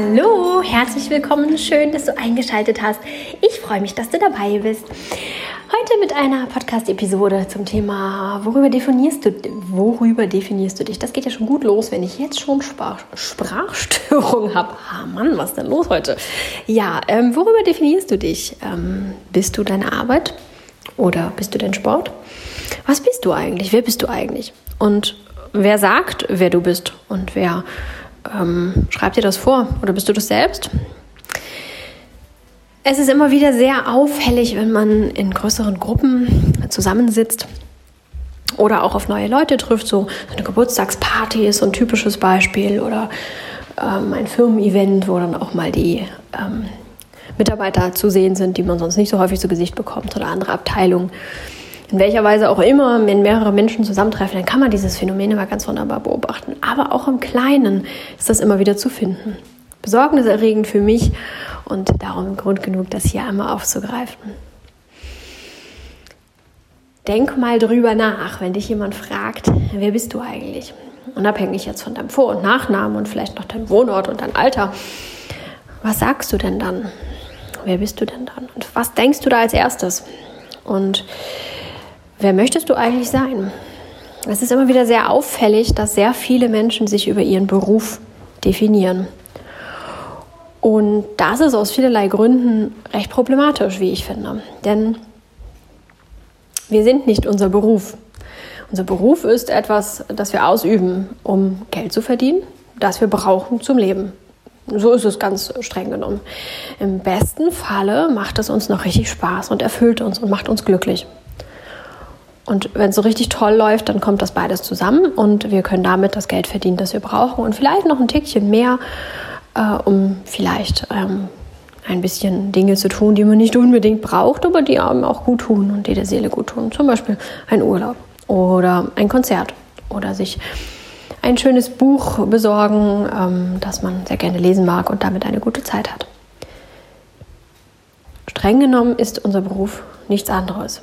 Hallo, herzlich willkommen. Schön, dass du eingeschaltet hast. Ich freue mich, dass du dabei bist. Heute mit einer Podcast-Episode zum Thema, worüber definierst du, worüber definierst du dich? Das geht ja schon gut los, wenn ich jetzt schon Sprach, Sprachstörung habe. Ah Mann, was ist denn los heute? Ja, ähm, worüber definierst du dich? Ähm, bist du deine Arbeit oder bist du dein Sport? Was bist du eigentlich? Wer bist du eigentlich? Und wer sagt, wer du bist und wer ähm, schreib dir das vor oder bist du das selbst? Es ist immer wieder sehr auffällig, wenn man in größeren Gruppen zusammensitzt oder auch auf neue Leute trifft. So eine Geburtstagsparty ist so ein typisches Beispiel oder ähm, ein Firmen-Event, wo dann auch mal die ähm, Mitarbeiter zu sehen sind, die man sonst nicht so häufig zu Gesicht bekommt oder andere Abteilungen in welcher Weise auch immer, wenn mehrere Menschen zusammentreffen, dann kann man dieses Phänomen immer ganz wunderbar beobachten. Aber auch im Kleinen ist das immer wieder zu finden. Besorgniserregend für mich und darum Grund genug, das hier einmal aufzugreifen. Denk mal drüber nach, wenn dich jemand fragt, wer bist du eigentlich? Unabhängig jetzt von deinem Vor- und Nachnamen und vielleicht noch deinem Wohnort und deinem Alter. Was sagst du denn dann? Wer bist du denn dann? Und was denkst du da als erstes? Und Wer möchtest du eigentlich sein? Es ist immer wieder sehr auffällig, dass sehr viele Menschen sich über ihren Beruf definieren. Und das ist aus vielerlei Gründen recht problematisch, wie ich finde. Denn wir sind nicht unser Beruf. Unser Beruf ist etwas, das wir ausüben, um Geld zu verdienen, das wir brauchen zum Leben. So ist es ganz streng genommen. Im besten Falle macht es uns noch richtig Spaß und erfüllt uns und macht uns glücklich. Und wenn es so richtig toll läuft, dann kommt das beides zusammen und wir können damit das Geld verdienen, das wir brauchen und vielleicht noch ein Tickchen mehr, äh, um vielleicht ähm, ein bisschen Dinge zu tun, die man nicht unbedingt braucht, aber die einem auch gut tun und die der Seele gut tun. Zum Beispiel ein Urlaub oder ein Konzert oder sich ein schönes Buch besorgen, ähm, das man sehr gerne lesen mag und damit eine gute Zeit hat. Streng genommen ist unser Beruf nichts anderes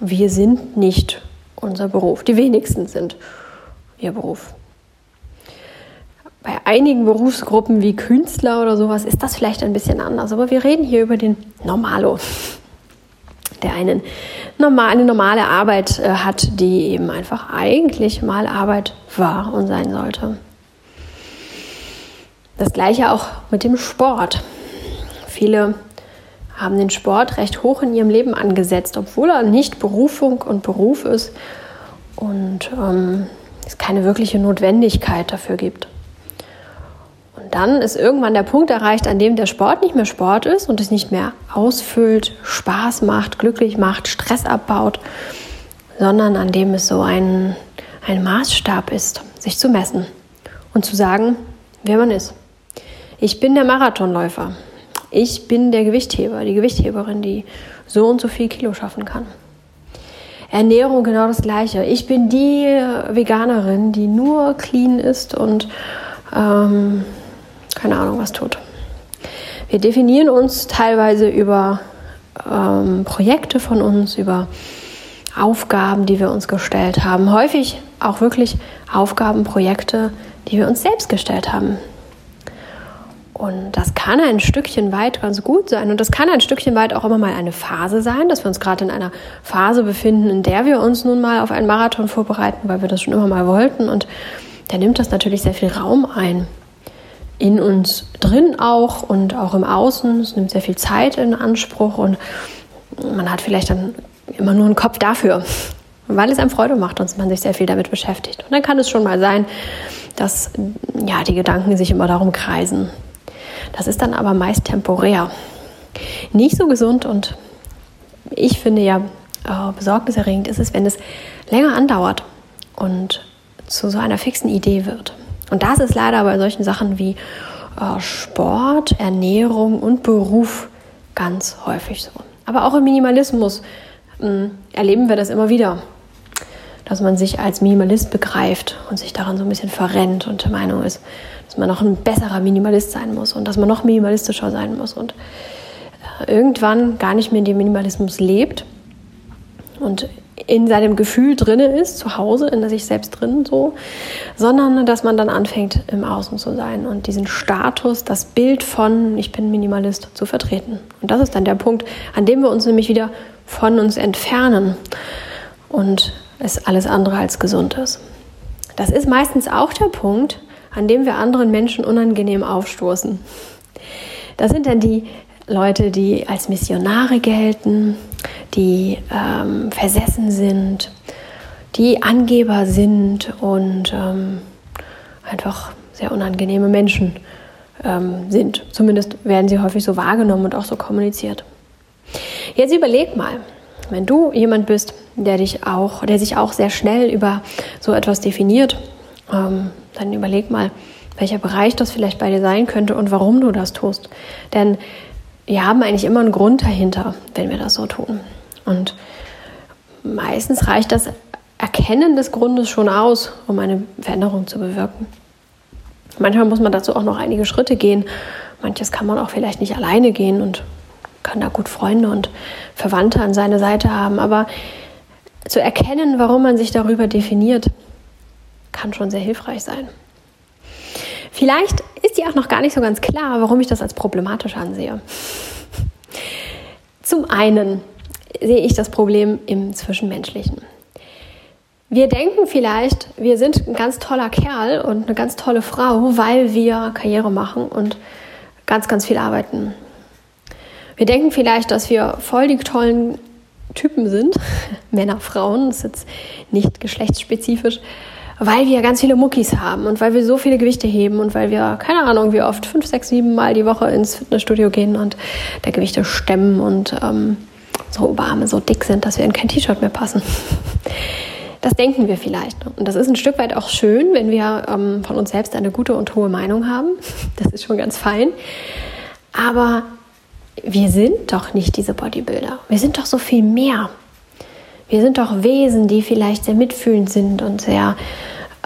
wir sind nicht unser Beruf. Die wenigsten sind ihr Beruf. Bei einigen Berufsgruppen wie Künstler oder sowas ist das vielleicht ein bisschen anders, aber wir reden hier über den Normalo, der einen normal, eine normale Arbeit äh, hat, die eben einfach eigentlich mal Arbeit war und sein sollte. Das gleiche auch mit dem Sport. Viele haben den Sport recht hoch in ihrem Leben angesetzt, obwohl er nicht Berufung und Beruf ist und ähm, es keine wirkliche Notwendigkeit dafür gibt. Und dann ist irgendwann der Punkt erreicht, an dem der Sport nicht mehr Sport ist und es nicht mehr ausfüllt, Spaß macht, glücklich macht, Stress abbaut, sondern an dem es so ein, ein Maßstab ist, sich zu messen und zu sagen, wer man ist. Ich bin der Marathonläufer ich bin der Gewichtheber, die Gewichtheberin, die so und so viel Kilo schaffen kann. Ernährung genau das gleiche. Ich bin die Veganerin, die nur clean ist und ähm, keine Ahnung was tut. Wir definieren uns teilweise über ähm, Projekte von uns, über Aufgaben, die wir uns gestellt haben. Häufig auch wirklich Aufgaben, Projekte, die wir uns selbst gestellt haben. Und das kann ein Stückchen weit ganz gut sein. Und das kann ein Stückchen weit auch immer mal eine Phase sein, dass wir uns gerade in einer Phase befinden, in der wir uns nun mal auf einen Marathon vorbereiten, weil wir das schon immer mal wollten. Und da nimmt das natürlich sehr viel Raum ein. In uns drin auch und auch im Außen. Es nimmt sehr viel Zeit in Anspruch und man hat vielleicht dann immer nur einen Kopf dafür, weil es einem Freude macht und man sich sehr viel damit beschäftigt. Und dann kann es schon mal sein, dass ja, die Gedanken sich immer darum kreisen, das ist dann aber meist temporär. Nicht so gesund und ich finde ja äh, besorgniserregend ist es, wenn es länger andauert und zu so einer fixen Idee wird. Und das ist leider bei solchen Sachen wie äh, Sport, Ernährung und Beruf ganz häufig so. Aber auch im Minimalismus äh, erleben wir das immer wieder, dass man sich als Minimalist begreift und sich daran so ein bisschen verrennt und der Meinung ist, dass man noch ein besserer Minimalist sein muss und dass man noch minimalistischer sein muss und äh, irgendwann gar nicht mehr in dem Minimalismus lebt, und in seinem Gefühl drinne ist, zu Hause, in sich selbst drin so, sondern dass man dann anfängt, im Außen zu sein und diesen Status, das Bild von ich bin Minimalist zu vertreten. Und das ist dann der Punkt, an dem wir uns nämlich wieder von uns entfernen und es alles andere als gesund ist. Das ist meistens auch der Punkt, an dem wir anderen Menschen unangenehm aufstoßen. Das sind dann die Leute, die als Missionare gelten, die ähm, versessen sind, die Angeber sind und ähm, einfach sehr unangenehme Menschen ähm, sind. Zumindest werden sie häufig so wahrgenommen und auch so kommuniziert. Jetzt überleg mal, wenn du jemand bist, der dich auch, der sich auch sehr schnell über so etwas definiert, ähm, dann überleg mal, welcher Bereich das vielleicht bei dir sein könnte und warum du das tust. Denn wir haben eigentlich immer einen Grund dahinter, wenn wir das so tun. Und meistens reicht das Erkennen des Grundes schon aus, um eine Veränderung zu bewirken. Manchmal muss man dazu auch noch einige Schritte gehen. Manches kann man auch vielleicht nicht alleine gehen und kann da gut Freunde und Verwandte an seine Seite haben. Aber zu erkennen, warum man sich darüber definiert, kann schon sehr hilfreich sein. Vielleicht ist dir auch noch gar nicht so ganz klar, warum ich das als problematisch ansehe. Zum einen sehe ich das Problem im Zwischenmenschlichen. Wir denken vielleicht, wir sind ein ganz toller Kerl und eine ganz tolle Frau, weil wir Karriere machen und ganz, ganz viel arbeiten. Wir denken vielleicht, dass wir voll die tollen Typen sind, Männer, Frauen, das ist jetzt nicht geschlechtsspezifisch, weil wir ganz viele Muckis haben und weil wir so viele Gewichte heben und weil wir, keine Ahnung, wie oft, fünf, sechs, sieben Mal die Woche ins Fitnessstudio gehen und der Gewichte stemmen und ähm, so Oberarme so dick sind, dass wir in kein T-Shirt mehr passen. Das denken wir vielleicht. Und das ist ein Stück weit auch schön, wenn wir ähm, von uns selbst eine gute und hohe Meinung haben. Das ist schon ganz fein. Aber wir sind doch nicht diese Bodybuilder. Wir sind doch so viel mehr. Wir sind doch Wesen, die vielleicht sehr mitfühlend sind und sehr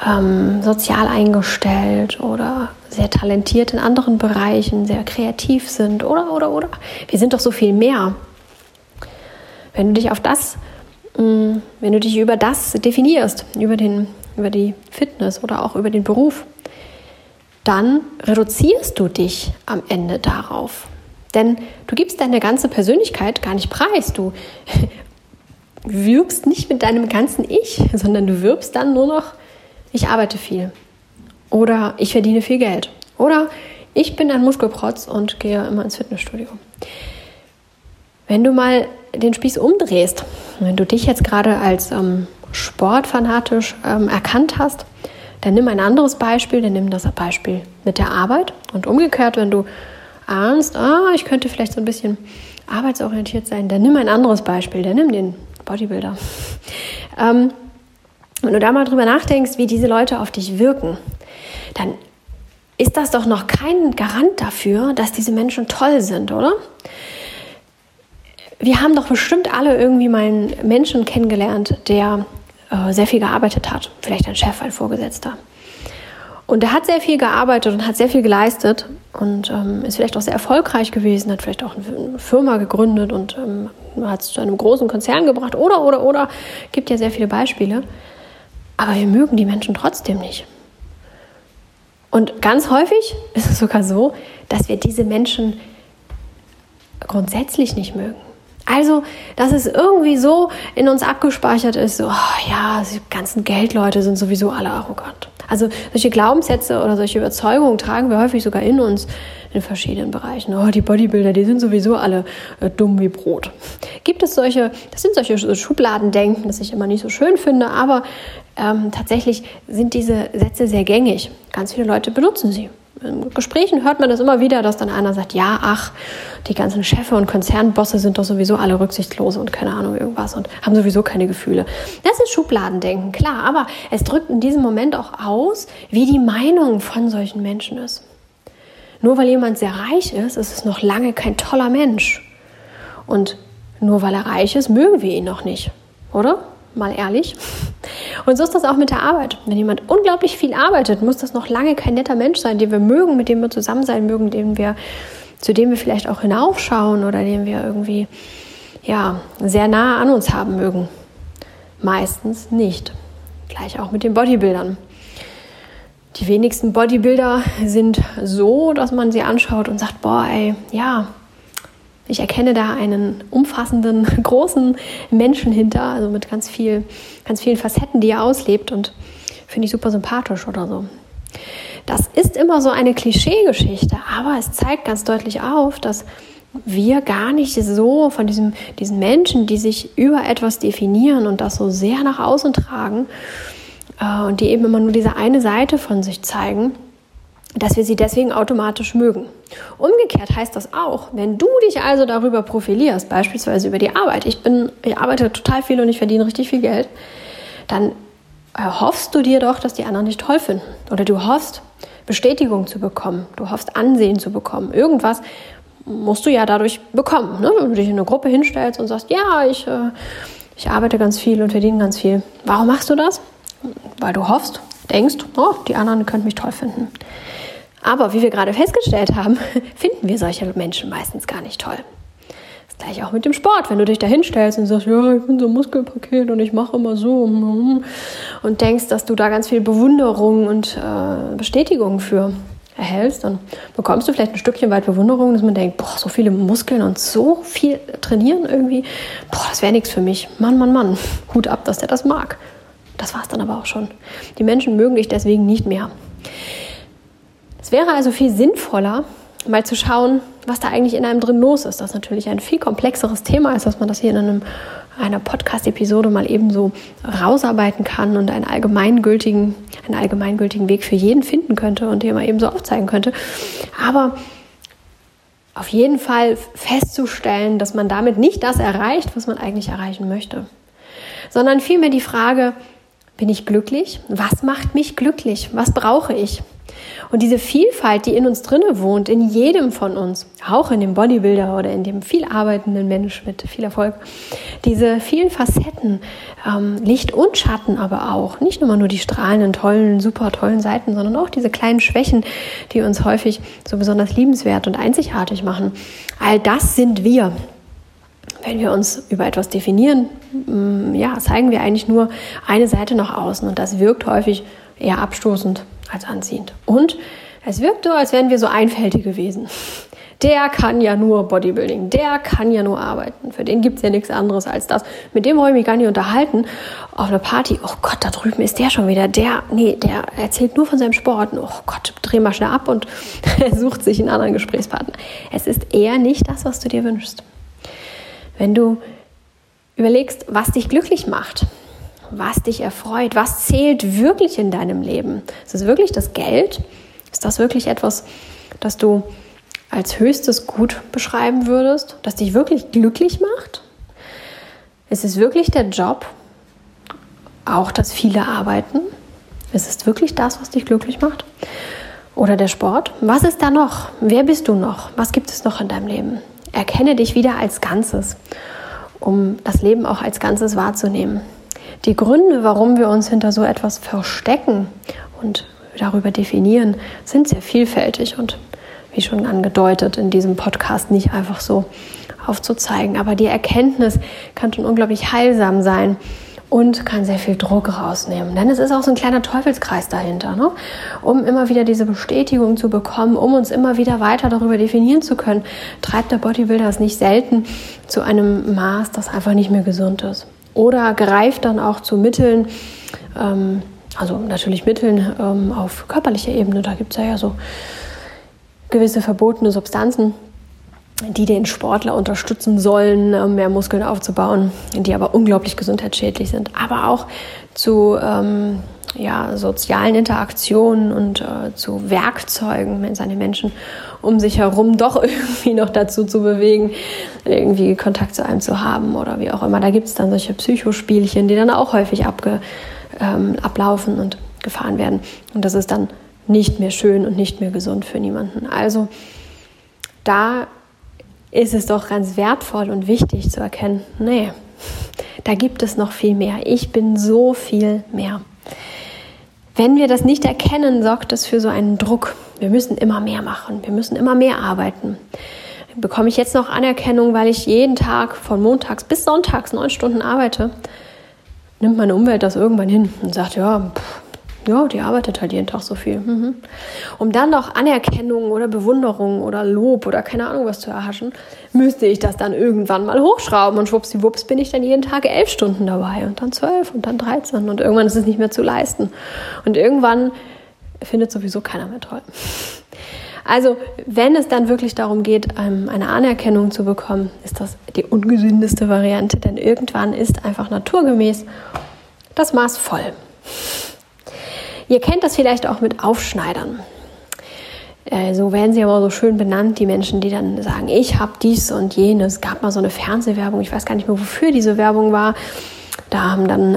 ähm, sozial eingestellt oder sehr talentiert in anderen Bereichen, sehr kreativ sind oder, oder, oder. Wir sind doch so viel mehr. Wenn du dich auf das, mm, wenn du dich über das definierst, über, den, über die Fitness oder auch über den Beruf, dann reduzierst du dich am Ende darauf. Denn du gibst deine ganze Persönlichkeit gar nicht preis. Du wirbst nicht mit deinem ganzen Ich, sondern du wirbst dann nur noch, ich arbeite viel. Oder ich verdiene viel Geld. Oder ich bin ein Muskelprotz und gehe immer ins Fitnessstudio. Wenn du mal den Spieß umdrehst, wenn du dich jetzt gerade als ähm, sportfanatisch ähm, erkannt hast, dann nimm ein anderes Beispiel, dann nimm das Beispiel mit der Arbeit und umgekehrt, wenn du ahnst, ah, ich könnte vielleicht so ein bisschen arbeitsorientiert sein, dann nimm ein anderes Beispiel, dann nimm den Bodybuilder. Ähm, wenn du da mal drüber nachdenkst, wie diese Leute auf dich wirken, dann ist das doch noch kein Garant dafür, dass diese Menschen toll sind, oder? Wir haben doch bestimmt alle irgendwie mal einen Menschen kennengelernt, der äh, sehr viel gearbeitet hat. Vielleicht ein Chef, ein Vorgesetzter. Und er hat sehr viel gearbeitet und hat sehr viel geleistet und ähm, ist vielleicht auch sehr erfolgreich gewesen, hat vielleicht auch eine Firma gegründet und ähm, hat es zu einem großen Konzern gebracht oder, oder, oder. Gibt ja sehr viele Beispiele. Aber wir mögen die Menschen trotzdem nicht. Und ganz häufig ist es sogar so, dass wir diese Menschen grundsätzlich nicht mögen. Also, dass es irgendwie so in uns abgespeichert ist, so, oh ja, die ganzen Geldleute sind sowieso alle arrogant. Also solche Glaubenssätze oder solche Überzeugungen tragen wir häufig sogar in uns in verschiedenen Bereichen. Oh, die Bodybuilder, die sind sowieso alle äh, dumm wie Brot. Gibt es solche, das sind solche Schubladendenken, das ich immer nicht so schön finde, aber ähm, tatsächlich sind diese Sätze sehr gängig. Ganz viele Leute benutzen sie. In Gesprächen hört man das immer wieder, dass dann einer sagt, ja, ach, die ganzen Chefe und Konzernbosse sind doch sowieso alle rücksichtslose und keine Ahnung irgendwas und haben sowieso keine Gefühle. Das ist Schubladendenken, klar, aber es drückt in diesem Moment auch aus, wie die Meinung von solchen Menschen ist. Nur weil jemand sehr reich ist, ist es noch lange kein toller Mensch. Und nur weil er reich ist, mögen wir ihn noch nicht, oder? Mal ehrlich. Und so ist das auch mit der Arbeit. Wenn jemand unglaublich viel arbeitet, muss das noch lange kein netter Mensch sein, den wir mögen, mit dem wir zusammen sein mögen, den wir, zu dem wir vielleicht auch hinaufschauen oder den wir irgendwie ja, sehr nah an uns haben mögen. Meistens nicht. Gleich auch mit den Bodybuildern. Die wenigsten Bodybuilder sind so, dass man sie anschaut und sagt, boah, ey, ja, ich erkenne da einen umfassenden, großen Menschen hinter, also mit ganz viel, ganz vielen Facetten, die er auslebt und finde ich super sympathisch oder so. Das ist immer so eine Klischeegeschichte, aber es zeigt ganz deutlich auf, dass wir gar nicht so von diesem, diesen Menschen, die sich über etwas definieren und das so sehr nach außen tragen äh, und die eben immer nur diese eine Seite von sich zeigen, dass wir sie deswegen automatisch mögen. Umgekehrt heißt das auch, wenn du dich also darüber profilierst, beispielsweise über die Arbeit, ich bin, ich arbeite total viel und ich verdiene richtig viel Geld, dann erhoffst du dir doch, dass die anderen dich toll finden. Oder du hoffst, Bestätigung zu bekommen, du hoffst Ansehen zu bekommen. Irgendwas musst du ja dadurch bekommen. Ne? Wenn du dich in eine Gruppe hinstellst und sagst, ja, ich, äh, ich arbeite ganz viel und verdiene ganz viel. Warum machst du das? Weil du hoffst, denkst, oh, die anderen könnten mich toll finden. Aber wie wir gerade festgestellt haben, finden wir solche Menschen meistens gar nicht toll. Das gleiche auch mit dem Sport. Wenn du dich da hinstellst und sagst, ja, ich bin so ein Muskelpaket und ich mache immer so und denkst, dass du da ganz viel Bewunderung und äh, Bestätigung für erhältst, dann bekommst du vielleicht ein Stückchen weit Bewunderung, dass man denkt, boah, so viele Muskeln und so viel trainieren irgendwie, boah, das wäre nichts für mich. Mann, Mann, Mann, Hut ab, dass der das mag. Das war es dann aber auch schon. Die Menschen mögen dich deswegen nicht mehr. Es wäre also viel sinnvoller, mal zu schauen, was da eigentlich in einem drin los ist. Das ist natürlich ein viel komplexeres Thema, als dass man das hier in einem, einer Podcast-Episode mal eben so rausarbeiten kann und einen allgemeingültigen, einen allgemeingültigen Weg für jeden finden könnte und den man eben so aufzeigen könnte. Aber auf jeden Fall festzustellen, dass man damit nicht das erreicht, was man eigentlich erreichen möchte, sondern vielmehr die Frage, bin ich glücklich? Was macht mich glücklich? Was brauche ich? Und diese Vielfalt, die in uns drinne wohnt, in jedem von uns, auch in dem Bodybuilder oder in dem viel arbeitenden Mensch mit viel Erfolg, diese vielen Facetten, ähm, Licht und Schatten aber auch, nicht nur nur die strahlenden, tollen, super tollen Seiten, sondern auch diese kleinen Schwächen, die uns häufig so besonders liebenswert und einzigartig machen. All das sind wir. Wenn wir uns über etwas definieren, mm, ja, zeigen wir eigentlich nur eine Seite nach außen und das wirkt häufig eher abstoßend als anziehend. Und es wirkt so, als wären wir so einfältige Wesen. Der kann ja nur Bodybuilding, der kann ja nur arbeiten. Für den gibt es ja nichts anderes als das. Mit dem ich mich gar nicht unterhalten. Auf einer Party, oh Gott, da drüben ist der schon wieder. Der, nee, der erzählt nur von seinem Sport. Oh Gott, dreh mal schnell ab und sucht sich einen anderen Gesprächspartner. Es ist eher nicht das, was du dir wünschst. Wenn du überlegst, was dich glücklich macht, was dich erfreut, was zählt wirklich in deinem Leben. Ist es wirklich das Geld? Ist das wirklich etwas, das du als höchstes Gut beschreiben würdest, das dich wirklich glücklich macht? Ist es wirklich der Job? Auch das viele Arbeiten? Ist es wirklich das, was dich glücklich macht? Oder der Sport? Was ist da noch? Wer bist du noch? Was gibt es noch in deinem Leben? Erkenne dich wieder als Ganzes, um das Leben auch als Ganzes wahrzunehmen. Die Gründe, warum wir uns hinter so etwas verstecken und darüber definieren, sind sehr vielfältig und wie schon angedeutet in diesem Podcast nicht einfach so aufzuzeigen. Aber die Erkenntnis kann schon unglaublich heilsam sein und kann sehr viel Druck rausnehmen. Denn es ist auch so ein kleiner Teufelskreis dahinter, ne? um immer wieder diese Bestätigung zu bekommen, um uns immer wieder weiter darüber definieren zu können, treibt der Bodybuilder es nicht selten zu einem Maß, das einfach nicht mehr gesund ist oder greift dann auch zu Mitteln, ähm, also natürlich Mitteln ähm, auf körperlicher Ebene. Da gibt es ja, ja so gewisse verbotene Substanzen, die den Sportler unterstützen sollen, äh, mehr Muskeln aufzubauen, die aber unglaublich gesundheitsschädlich sind. Aber auch zu ähm, ja, sozialen Interaktionen und äh, zu Werkzeugen, wenn seine Menschen um sich herum doch irgendwie noch dazu zu bewegen, irgendwie Kontakt zu einem zu haben oder wie auch immer. Da gibt es dann solche Psychospielchen, die dann auch häufig abge, ähm, ablaufen und gefahren werden. Und das ist dann nicht mehr schön und nicht mehr gesund für niemanden. Also da ist es doch ganz wertvoll und wichtig zu erkennen, nee, da gibt es noch viel mehr. Ich bin so viel mehr. Wenn wir das nicht erkennen, sorgt das für so einen Druck. Wir müssen immer mehr machen, wir müssen immer mehr arbeiten. Bekomme ich jetzt noch Anerkennung, weil ich jeden Tag von montags bis sonntags neun Stunden arbeite? nimmt meine Umwelt das irgendwann hin und sagt, ja, pff, ja, die arbeitet halt jeden Tag so viel. Mhm. Um dann noch Anerkennung oder Bewunderung oder Lob oder keine Ahnung was zu erhaschen, müsste ich das dann irgendwann mal hochschrauben und schwuppsdiwupps bin ich dann jeden Tag elf Stunden dabei und dann zwölf und dann dreizehn und irgendwann ist es nicht mehr zu leisten. Und irgendwann findet sowieso keiner mehr toll. Also, wenn es dann wirklich darum geht, ähm, eine Anerkennung zu bekommen, ist das die ungesündeste Variante, denn irgendwann ist einfach naturgemäß das Maß voll. Ihr kennt das vielleicht auch mit Aufschneidern. So werden sie aber so schön benannt, die Menschen, die dann sagen, ich habe dies und jenes. Es gab mal so eine Fernsehwerbung, ich weiß gar nicht mehr, wofür diese Werbung war. Da haben dann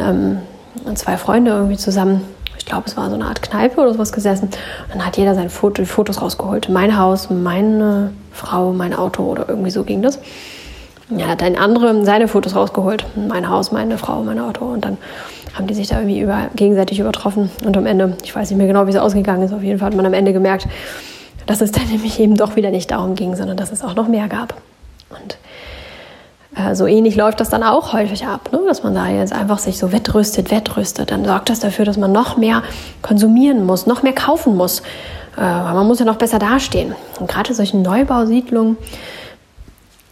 ähm, zwei Freunde irgendwie zusammen ich glaube, es war so eine Art Kneipe oder sowas gesessen. Und dann hat jeder sein Foto, Fotos rausgeholt. Mein Haus, meine Frau, mein Auto oder irgendwie so ging das. Ja, hat ein anderer seine Fotos rausgeholt. Mein Haus, meine Frau, mein Auto. Und dann haben die sich da irgendwie über, gegenseitig übertroffen. Und am Ende, ich weiß nicht mehr genau, wie es ausgegangen ist, auf jeden Fall hat man am Ende gemerkt, dass es dann nämlich eben doch wieder nicht darum ging, sondern dass es auch noch mehr gab. Und äh, so ähnlich läuft das dann auch häufig ab, ne? dass man da jetzt einfach sich so wettrüstet, wettrüstet. Dann sorgt das dafür, dass man noch mehr konsumieren muss, noch mehr kaufen muss. Äh, man muss ja noch besser dastehen. Und gerade solche Neubausiedlungen,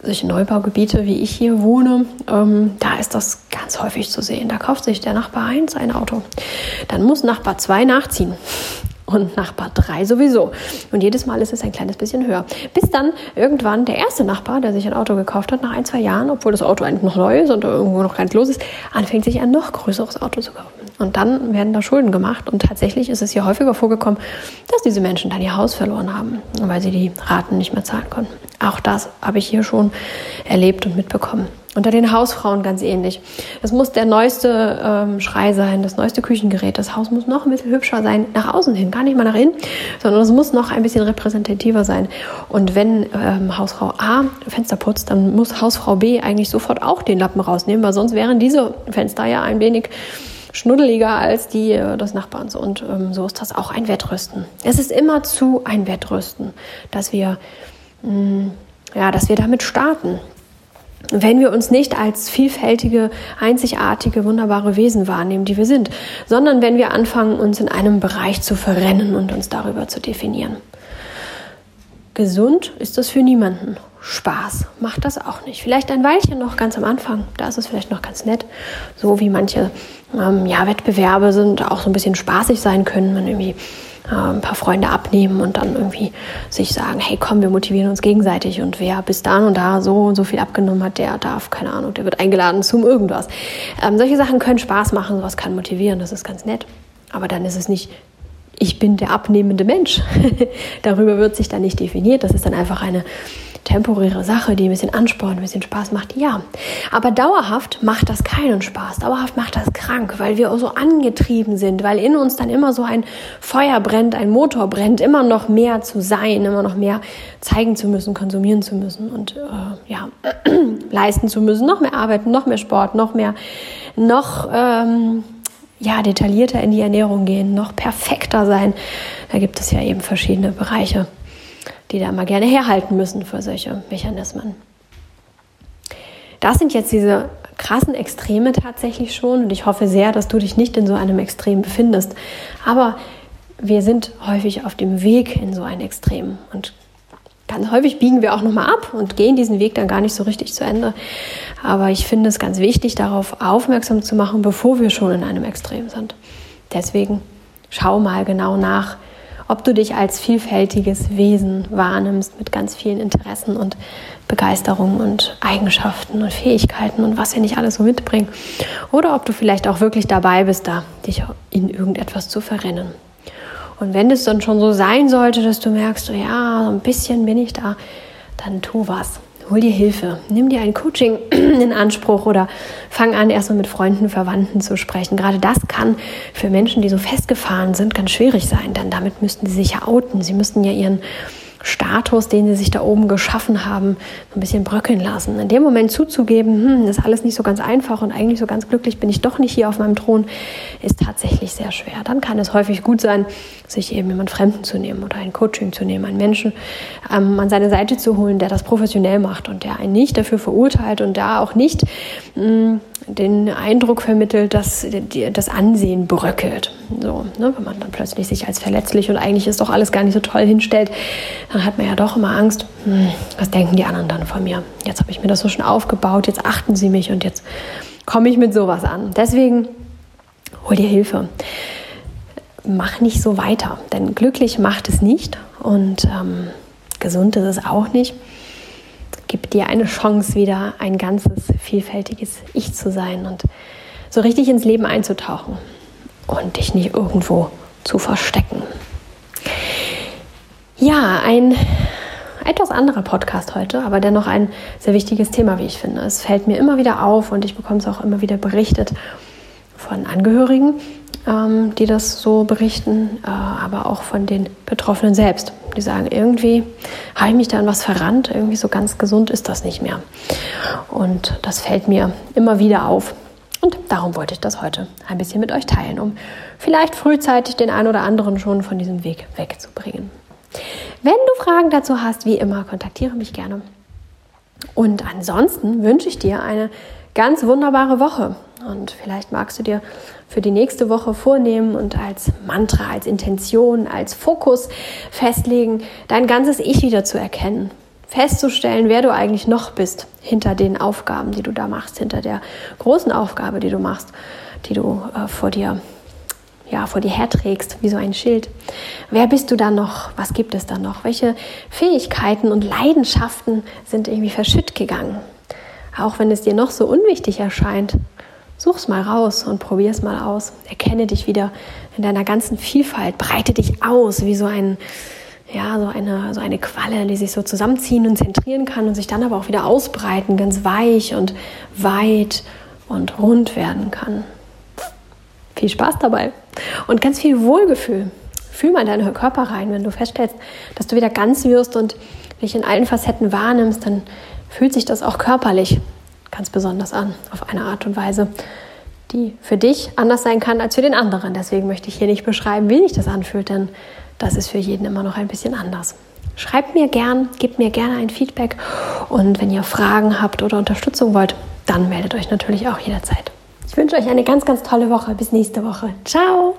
solche Neubaugebiete, wie ich hier wohne, ähm, da ist das ganz häufig zu sehen. Da kauft sich der Nachbar 1 ein Auto. Dann muss Nachbar 2 nachziehen und Nachbar 3 sowieso. Und jedes Mal ist es ein kleines bisschen höher. Bis dann irgendwann der erste Nachbar, der sich ein Auto gekauft hat, nach ein, zwei Jahren, obwohl das Auto eigentlich noch neu ist und irgendwo noch ganz los ist, anfängt sich ein noch größeres Auto zu kaufen. Und dann werden da Schulden gemacht. Und tatsächlich ist es hier häufiger vorgekommen, dass diese Menschen dann ihr Haus verloren haben, weil sie die Raten nicht mehr zahlen konnten. Auch das habe ich hier schon erlebt und mitbekommen. Unter den Hausfrauen ganz ähnlich. Es muss der neueste ähm, Schrei sein, das neueste Küchengerät. Das Haus muss noch ein bisschen hübscher sein, nach außen hin, gar nicht mal nach innen, sondern es muss noch ein bisschen repräsentativer sein. Und wenn ähm, Hausfrau A Fenster putzt, dann muss Hausfrau B eigentlich sofort auch den Lappen rausnehmen, weil sonst wären diese Fenster ja ein wenig schnuddeliger als die äh, des Nachbarns. Und ähm, so ist das auch ein Wettrüsten. Es ist immer zu ein Wettrüsten, dass wir, mh, mm, ja, dass wir damit starten wenn wir uns nicht als vielfältige, einzigartige, wunderbare Wesen wahrnehmen, die wir sind, sondern wenn wir anfangen, uns in einem Bereich zu verrennen und uns darüber zu definieren. Gesund ist das für niemanden. Spaß macht das auch nicht. Vielleicht ein Weilchen noch ganz am Anfang, da ist es vielleicht noch ganz nett, so wie manche ähm, ja, Wettbewerbe sind, auch so ein bisschen spaßig sein können, man irgendwie äh, ein paar Freunde abnehmen und dann irgendwie sich sagen, hey komm, wir motivieren uns gegenseitig und wer bis dahin und da so und so viel abgenommen hat, der darf, keine Ahnung, der wird eingeladen zum irgendwas. Ähm, solche Sachen können Spaß machen, sowas kann motivieren, das ist ganz nett. Aber dann ist es nicht ich bin der abnehmende Mensch. Darüber wird sich dann nicht definiert. Das ist dann einfach eine temporäre Sache, die ein bisschen anspornt, ein bisschen Spaß macht, ja. Aber dauerhaft macht das keinen Spaß. Dauerhaft macht das krank, weil wir so angetrieben sind, weil in uns dann immer so ein Feuer brennt, ein Motor brennt, immer noch mehr zu sein, immer noch mehr zeigen zu müssen, konsumieren zu müssen und äh, ja, leisten zu müssen, noch mehr arbeiten, noch mehr Sport, noch mehr, noch ähm, ja, detaillierter in die Ernährung gehen, noch perfekter sein. Da gibt es ja eben verschiedene Bereiche die da mal gerne herhalten müssen für solche Mechanismen. Das sind jetzt diese krassen Extreme tatsächlich schon und ich hoffe sehr, dass du dich nicht in so einem Extrem befindest. Aber wir sind häufig auf dem Weg in so ein Extrem und ganz häufig biegen wir auch nochmal ab und gehen diesen Weg dann gar nicht so richtig zu Ende. Aber ich finde es ganz wichtig, darauf aufmerksam zu machen, bevor wir schon in einem Extrem sind. Deswegen schau mal genau nach, ob du dich als vielfältiges Wesen wahrnimmst mit ganz vielen Interessen und Begeisterungen und Eigenschaften und Fähigkeiten und was wir nicht alles so mitbringen. Oder ob du vielleicht auch wirklich dabei bist, da dich in irgendetwas zu verrennen. Und wenn es dann schon so sein sollte, dass du merkst, so, ja, so ein bisschen bin ich da, dann tu was hol dir Hilfe, nimm dir ein Coaching in Anspruch oder fang an, erstmal mit Freunden, Verwandten zu sprechen. Gerade das kann für Menschen, die so festgefahren sind, ganz schwierig sein, denn damit müssten sie sich ja outen. Sie müssten ja ihren Status, den sie sich da oben geschaffen haben, ein bisschen bröckeln lassen. In dem Moment zuzugeben, hm, ist alles nicht so ganz einfach und eigentlich so ganz glücklich bin ich doch nicht hier auf meinem Thron, ist tatsächlich sehr schwer. Dann kann es häufig gut sein, sich eben jemand Fremden zu nehmen oder ein Coaching zu nehmen, einen Menschen ähm, an seine Seite zu holen, der das professionell macht und der einen nicht dafür verurteilt und da auch nicht mh, hm, den Eindruck vermittelt, dass das Ansehen bröckelt. So, ne, wenn man dann plötzlich sich als verletzlich und eigentlich ist doch alles gar nicht so toll hinstellt, dann hat man ja doch immer Angst, hm, was denken die anderen dann von mir? Jetzt habe ich mir das so schon aufgebaut, jetzt achten sie mich und jetzt komme ich mit sowas an. Deswegen hol dir Hilfe. Mach nicht so weiter, denn glücklich macht es nicht und ähm, gesund ist es auch nicht gib dir eine Chance, wieder ein ganzes, vielfältiges Ich zu sein und so richtig ins Leben einzutauchen und dich nicht irgendwo zu verstecken. Ja, ein etwas anderer Podcast heute, aber dennoch ein sehr wichtiges Thema, wie ich finde. Es fällt mir immer wieder auf und ich bekomme es auch immer wieder berichtet von Angehörigen, ähm, die das so berichten, äh, aber auch von den Betroffenen selbst. Die sagen, irgendwie habe ich mich da an was verrannt, irgendwie so ganz gesund ist das nicht mehr. Und das fällt mir immer wieder auf. Und darum wollte ich das heute ein bisschen mit euch teilen, um vielleicht frühzeitig den einen oder anderen schon von diesem Weg wegzubringen. Wenn du Fragen dazu hast, wie immer, kontaktiere mich gerne. Und ansonsten wünsche ich dir eine ganz wunderbare Woche. Und vielleicht magst du dir für die nächste Woche vornehmen und als Mantra, als Intention, als Fokus festlegen, dein ganzes Ich wieder zu erkennen. Festzustellen, wer du eigentlich noch bist hinter den Aufgaben, die du da machst, hinter der großen Aufgabe, die du machst, die du äh, vor dir ja, vor dir herträgst, wie so ein Schild. Wer bist du dann noch? Was gibt es dann noch? Welche Fähigkeiten und Leidenschaften sind irgendwie verschütt gegangen? Auch wenn es dir noch so unwichtig erscheint, such's mal raus und probier's mal aus. Erkenne dich wieder in deiner ganzen Vielfalt, breite dich aus wie so ein ja, so eine, so eine Qualle, die sich so zusammenziehen und zentrieren kann und sich dann aber auch wieder ausbreiten, ganz weich und weit und rund werden kann. Viel Spaß dabei und ganz viel Wohlgefühl. Fühl mal in deinen Körper rein, wenn du feststellst, dass du wieder ganz wirst und dich in allen Facetten wahrnimmst, dann fühlt sich das auch körperlich ganz besonders an, auf eine Art und Weise, die für dich anders sein kann als für den anderen. Deswegen möchte ich hier nicht beschreiben, wie sich das anfühlt, denn das ist für jeden immer noch ein bisschen anders. Schreibt mir gern, gebt mir gerne ein Feedback und wenn ihr Fragen habt oder Unterstützung wollt, dann meldet euch natürlich auch jederzeit. Ich wünsche euch eine ganz, ganz tolle Woche. Bis nächste Woche. Ciao!